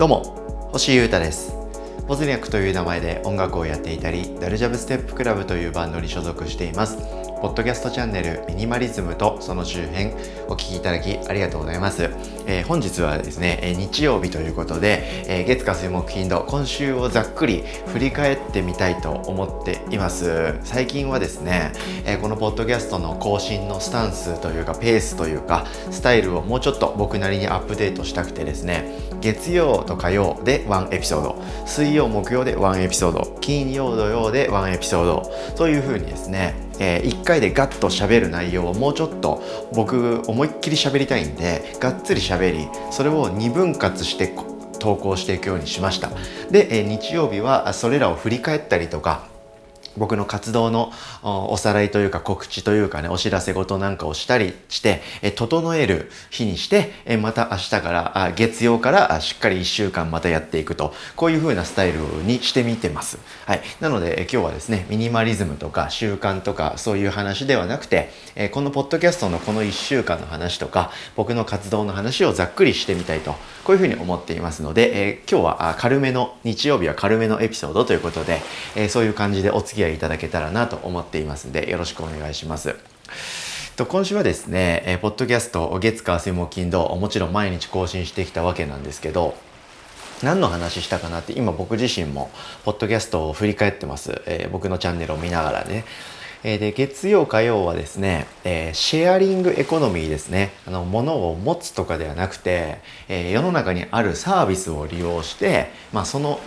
どうも星優太です。ポズニャクという名前で音楽をやっていたりダルジャブステップクラブというバンドに所属しています。ポッドキャストチャンネルミニマリズムとその周辺お聴きいただきありがとうございます、えー、本日はですね、え日曜日ということで、えー、月火水木金土今週をざっくり振り返ってみたいと思っています。最近はですね、え、このポッドキャストの更新のスタンスというかペースというかスタイルをもうちょっと僕なりにアップデートしたくてですね月曜と火曜で1エピソード水曜木曜で1エピソード金曜土曜で1エピソードというふうにですねえー、1回でガッと喋る内容をもうちょっと僕思いっきり喋りたいんでがっつり喋りそれを2分割して投稿していくようにしました。で、えー、日曜日はそれらを振り返ったりとか僕の活動のおさらいというか告知というかね、お知らせ事なんかをしたりして、え整える日にして、えまた明日から月曜からしっかり1週間またやっていくと、こういう風なスタイルにしてみてます。はい。なので、え今日はですね、ミニマリズムとか習慣とかそういう話ではなくて、えこのポッドキャストのこの1週間の話とか、僕の活動の話をざっくりしてみたいと、こういう風に思っていますので、え今日は軽めの、日曜日は軽めのエピソードということで、えそういう感じでお付き合いいただけたらなと思っていますのでよろしくお願いします。と今週はですね、えー、ポッドキャスト月火水木金土もちろん毎日更新してきたわけなんですけど何の話したかなって今僕自身もポッドキャストを振り返ってます、えー、僕のチャンネルを見ながらね。えで月曜火曜はですね、えー、シェアリングエコノミーですね。あの物を持つとかではなくて、えー、世の中にあるサービスを利用して、まあ、その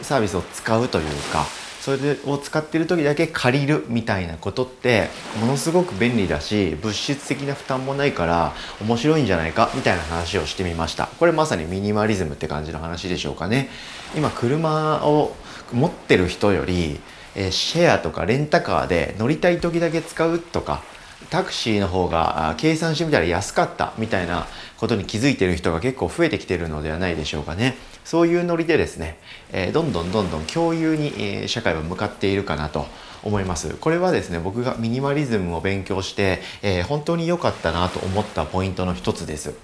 サービスを使うというかそれを使ってる時だけ借りるみたいなことってものすごく便利だし物質的な負担もないから面白いんじゃないかみたいな話をしてみました。これまさにミニマリズムって感じの話でしょうかね。今車を持ってる人よりえシェアとかレンタカーで乗りたい時だけ使うとかタクシーの方が計算してみたら安かったみたいなことに気づいてる人が結構増えてきてるのではないでしょうかね。そういうノリでですね、え、どんどんどんどん共有に、え、社会は向かっているかなと思います。これはですね、僕がミニマリズムを勉強して、え、本当に良かったなと思ったポイントの一つです。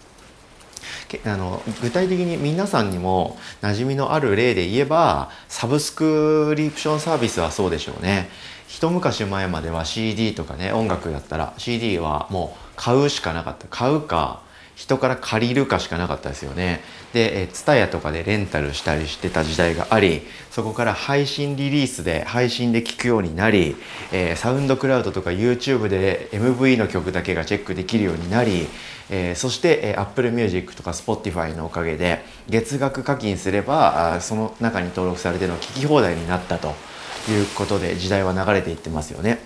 あの具体的に皆さんにも馴染みのある例で言えばサブスクリプションサービスはそうでしょうね一昔前までは CD とかね音楽だったら CD はもう買うしかなかった買うか人から借りるかしかなかったですよね。で、ツタヤとかでレンタルしたりしてた時代があり、そこから配信リリースで配信で聴くようになり、えー、サウンドクラウドとか YouTube で MV の曲だけがチェックできるようになり、えー、そして、えー、Apple Music とか Spotify のおかげで月額課金すればあその中に登録されての聴き放題になったということで時代は流れていってますよね。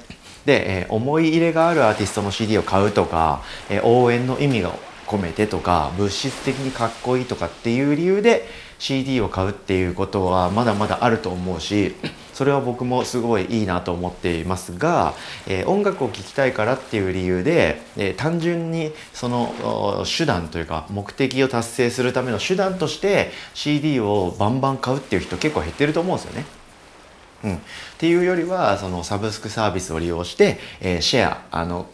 で、えー、思い入れがあるアーティストの CD を買うとか、えー、応援の意味が込めてとか物質的にかっこいいとかっていう理由で CD を買うっていうことはまだまだあると思うしそれは僕もすごいいいなと思っていますが、えー、音楽を聴きたいからっていう理由で、えー、単純にその手段というか目的を達成するための手段として CD をバンバン買うっていう人結構減ってると思うんですよね。うん、っていうよりはそのサブスクサービスを利用して、えー、シェアあの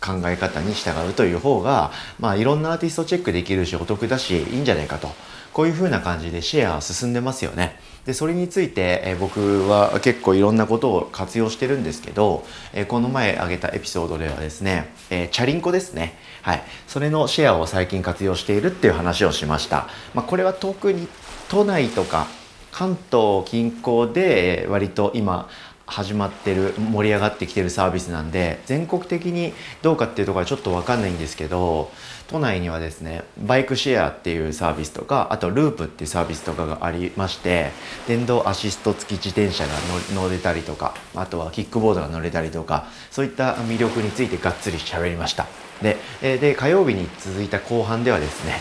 考え方に従うという方が、まあ、いろんなアーティストチェックできるしお得だしいいんじゃないかと。こういう風な感じでシェアは進んでますよね。でそれについて、え僕は結構いろんなことを活用してるんですけど、えこの前挙げたエピソードではですね、えチャリンコですね。はい。それのシェアを最近活用しているっていう話をしました、まあ、これは特に都内とか関東近郊で割と今始まってる盛り上がってきてるサービスなんで全国的にどうかっていうところはちょっと分かんないんですけど都内にはですねバイクシェアっていうサービスとかあとループっていうサービスとかがありまして電動アシスト付き自転車が乗れたりとかあとはキックボードが乗れたりとかそういった魅力についてがっつり喋りました。でで火曜日に続いた後半ではですね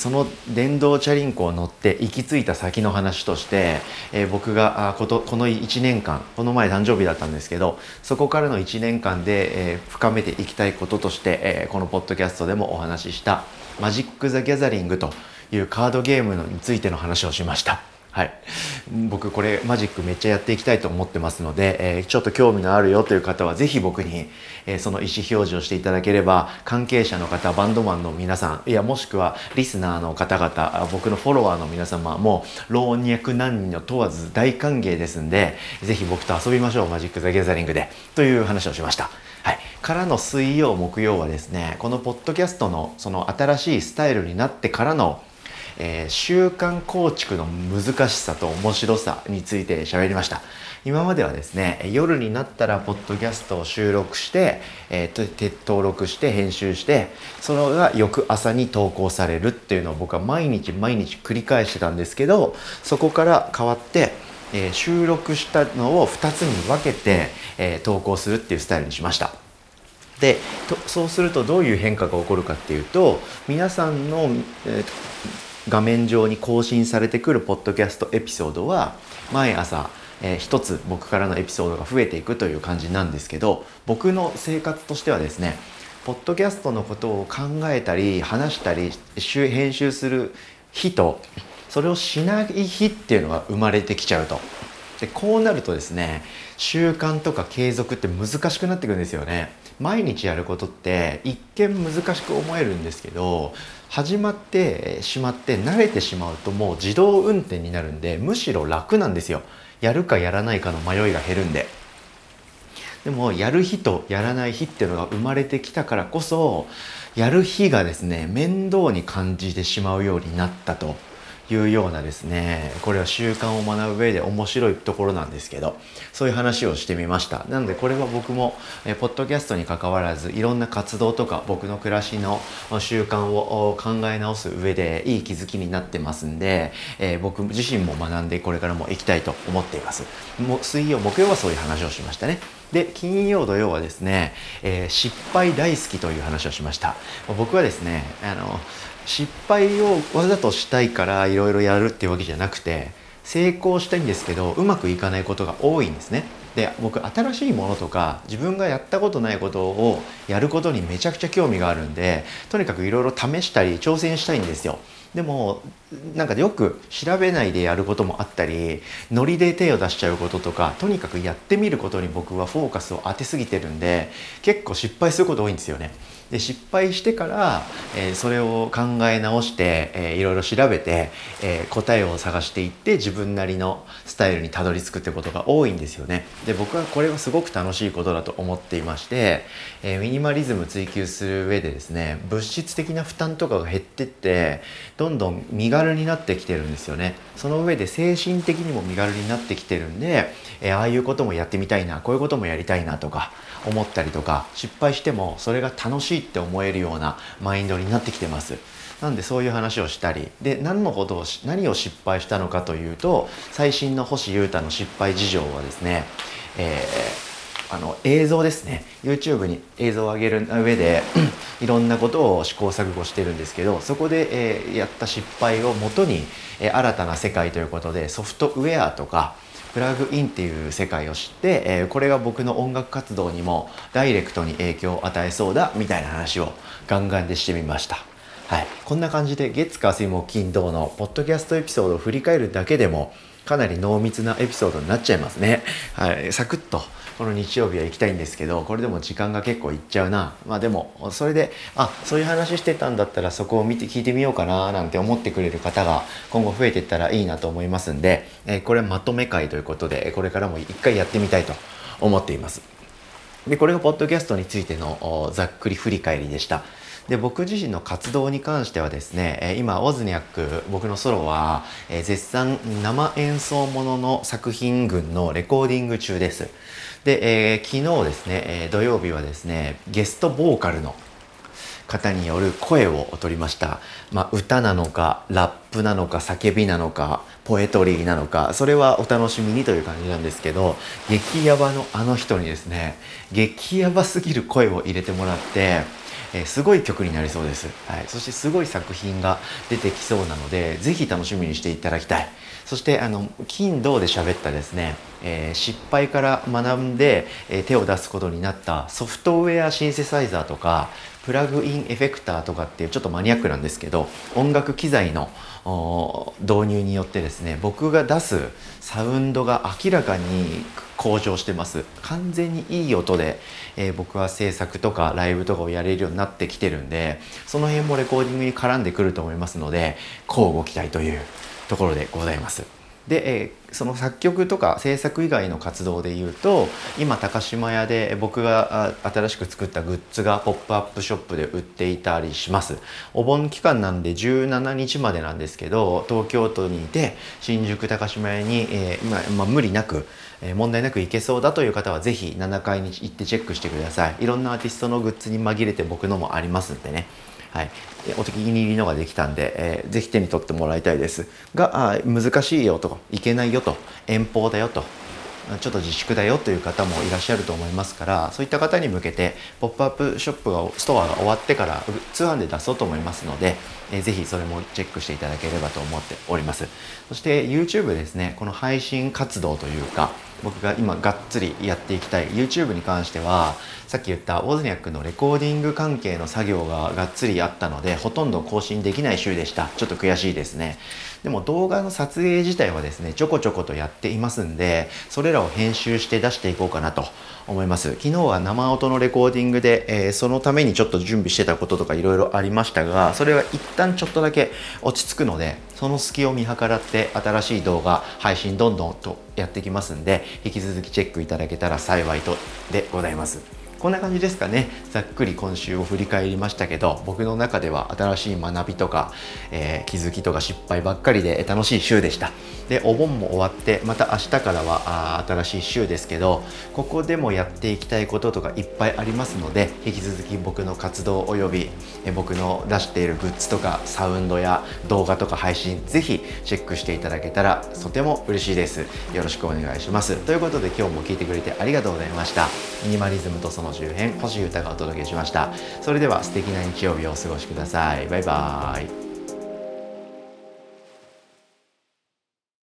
その電動チャリンコを乗って行き着いた先の話として、えー、僕があことこの1年間この前誕生日だったんですけどそこからの1年間で、えー、深めていきたいこととして、えー、このポッドキャストでもお話ししたマジック・ザ・ギャザリングというカードゲームについての話をしました。はい、僕これマジックめっちゃやっていきたいと思ってますので、えー、ちょっと興味のあるよという方は是非僕に、えー、その意思表示をしていただければ関係者の方バンドマンの皆さんいやもしくはリスナーの方々僕のフォロワーの皆様も老若男女問わず大歓迎ですんで是非僕と遊びましょうマジック・ザ・ギャザリングでという話をしました。はい、からの水曜木曜はですねこのポッドキャストのその新しいスタイルになってからのえー、習慣構築の難しさと面白さについて喋りました今まではですね夜になったらポッドキャストを収録して、えー、登録して編集してそれが翌朝に投稿されるっていうのを僕は毎日毎日繰り返してたんですけどそこから変わってえー、収録したのを2つに分けて、えー、投稿するっていうスタイルにしました。でそうするとどういう変化が起こるかっていうと皆さんの、えー、画面上に更新されてくるポッドキャストエピソードは毎朝えー、一つ僕からのエピソードが増えていくという感じなんですけど僕の生活としてはですねポッドキャストのことを考えたり話したり編集する日とそれをしない日っていうのが生まれてきちゃうと。でこうなるとですね習慣とか継続って難しくなってくるんですよね。毎日やることって一見難しく思えるんですけど始まってしまって慣れてしまうともう自動運転になるんでむしろ楽なんですよ。やるかやらないかの迷いが減るんで。でもやる日とやらない日っていうのが生まれてきたからこそやる日がですね面倒に感じてしまうようになったと。いうようなですねこれは習慣を学ぶ上で面白いところなんですけどそういう話をしてみました。なのでこれは僕もえポッドキャストにかかわらずいろんな活動とか僕の暮らしの習慣を考え直す上でいい気づきになってますんで、えー、僕自身も学んでこれからも行きたいと思っています。も水曜木曜はそういう話をしましたね。で金曜土曜はですね、えー、失敗大好きという話をしました。僕はですねあの失敗をわざとしたいからいろいろやるっていうわけじゃなくて成功したいんですけどうまくいかないことが多いんですね。で僕新しいものとか自分がやったことないことをやることにめちゃくちゃ興味があるんでとにかくいろいろ試したり挑戦したいんですよ。でもなんかよく調べないでやることもあったりノリで手を出しちゃうこととかとにかくやってみることに僕はフォーカスを当てすぎてるんで結構失敗すること多いんですよね。で失敗してから、えー、それを考え直して、えー、いろいろ調べて、えー、答えを探していって自分なりのスタイルにたどり着くってことが多いんですよね。で僕はこれはすごく楽しいことだと思っていまして、えミニマリズム追求する上でですね物質的な負担とかが減ってってどんどん身軽になってきてるんですよね。その上で精神的にも身軽になってきてるんで、えああいうこともやってみたいなこういうこともやりたいなとか思ったりとか失敗してもそれが楽しいって思えるようなマインドになってきてます。なんでそういう話をしたりで何のことを何を失敗したのかというと最新の星優太の失敗事情はですね、えー、あの映像ですね YouTube に映像を上げる上でいろんなことを試行錯誤してるんですけどそこで、えー、やった失敗をもとに、えー、新たな世界ということでソフトウェアとかプラグインっていう世界を知って、えー、これが僕の音楽活動にもダイレクトに影響を与えそうだみたいな話をガンガンでしてみました。はい、こんな感じで月火水木金土のポッドキャストエピソードを振り返るだけでもかなり濃密なエピソードになっちゃいますね。はい、サクッとこの日曜日は行きたいんですけどこれでも時間が結構いっちゃうなまあでもそれであそういう話してたんだったらそこを見て聞いてみようかななんて思ってくれる方が今後増えていったらいいなと思いますんで、えー、これはまとめ会ということでこれからも一回やってみたいと思っています。でこれがポッドキャストについてのざっくり振り返りでした。で僕自身の活動に関してはですね今オズニャック僕のソロは絶賛生演奏ものの作品群のレコーディング中です。で、えー、昨日ですね、えー、土曜日はですねゲストボーカルの方による声を取りました、まあ、歌なのかラップなのか叫びなのかポエトリーなのかそれはお楽しみにという感じなんですけど激ヤバのあの人にですね激ヤバすぎる声を入れてもらってえー、すごい曲になりそうです、はい、そしてすごい作品が出てきそうなのでぜひ楽しみにしていただきたい。そしてあの金銅で喋ったですね、えー、失敗から学んで、えー、手を出すことになったソフトウェアシンセサイザーとかプラグインエフェクターとかっていうちょっとマニアックなんですけど音楽機材の導入によってですね僕が出すサウンドが明らかに向上してます完全にいい音で、えー、僕は制作とかライブとかをやれるようになってきてるんでその辺もレコーディングに絡んでくると思いますので乞うご期待というところでございます。で、えー、その作曲とか制作以外の活動でいうと今高島屋で僕が新しく作ったグッズがポップアップショップで売っていたりしますお盆期間なんで17日までなんですけど東京都にいて新宿高島屋に、えー、今、まあ、無理なくえ問題なくいけそうだという方は是非7階に行ってチェックしてください。いろんなアーティストのグッズに紛れて僕のもありますんでね。はい、お気に入りのができたんで、えー、ぜひ手に取ってもらいたいです。があ難しいよといけないよと遠方だよとちょっと自粛だよという方もいらっしゃると思いますからそういった方に向けてポップアップショップがストアが終わってから通販で出そうと思いますので、えー、ぜひそれもチェックしていただければと思っております。そして YouTube ですね。この配信活動というか僕が今がっつりやっていきたい。YouTube に関してはさっき言ったオズニャックのレコーディング関係の作業ががっつりあったのでほとんど更新できない週でした。ちょっと悔しいですね。でも動画の撮影自体はですねちょこちょことやっていますんでそれらを編集して出していこうかなと思います。昨日は生音のレコーディングで、えー、そのためにちょっと準備してたこととかいろいろありましたがそれは一旦ちょっとだけ落ち着くのでその隙を見計らって新しい動画配信どんどんとやってきますんで引き続きチェックいただけたら幸いとでございます。こんな感じですかね。ざっくり今週を振り返りましたけど僕の中では新しい学びとか、えー、気づきとか失敗ばっかりで楽しい週でした。でお盆も終わってまた明日からはあ新しい週ですけどここでもやっていきたいこととかいっぱいありますので引き続き僕の活動および、え僕の出しているグッズとかサウンドや動画とか配信ぜひチェックしていただけたらとても嬉しいです。よろしくお願いします。ということで今日も聞いてくれてありがとうございました。ミニマリズムとその周辺星歌がお届けしました。それでは素敵な日曜日をお過ごしください。バイバーイ。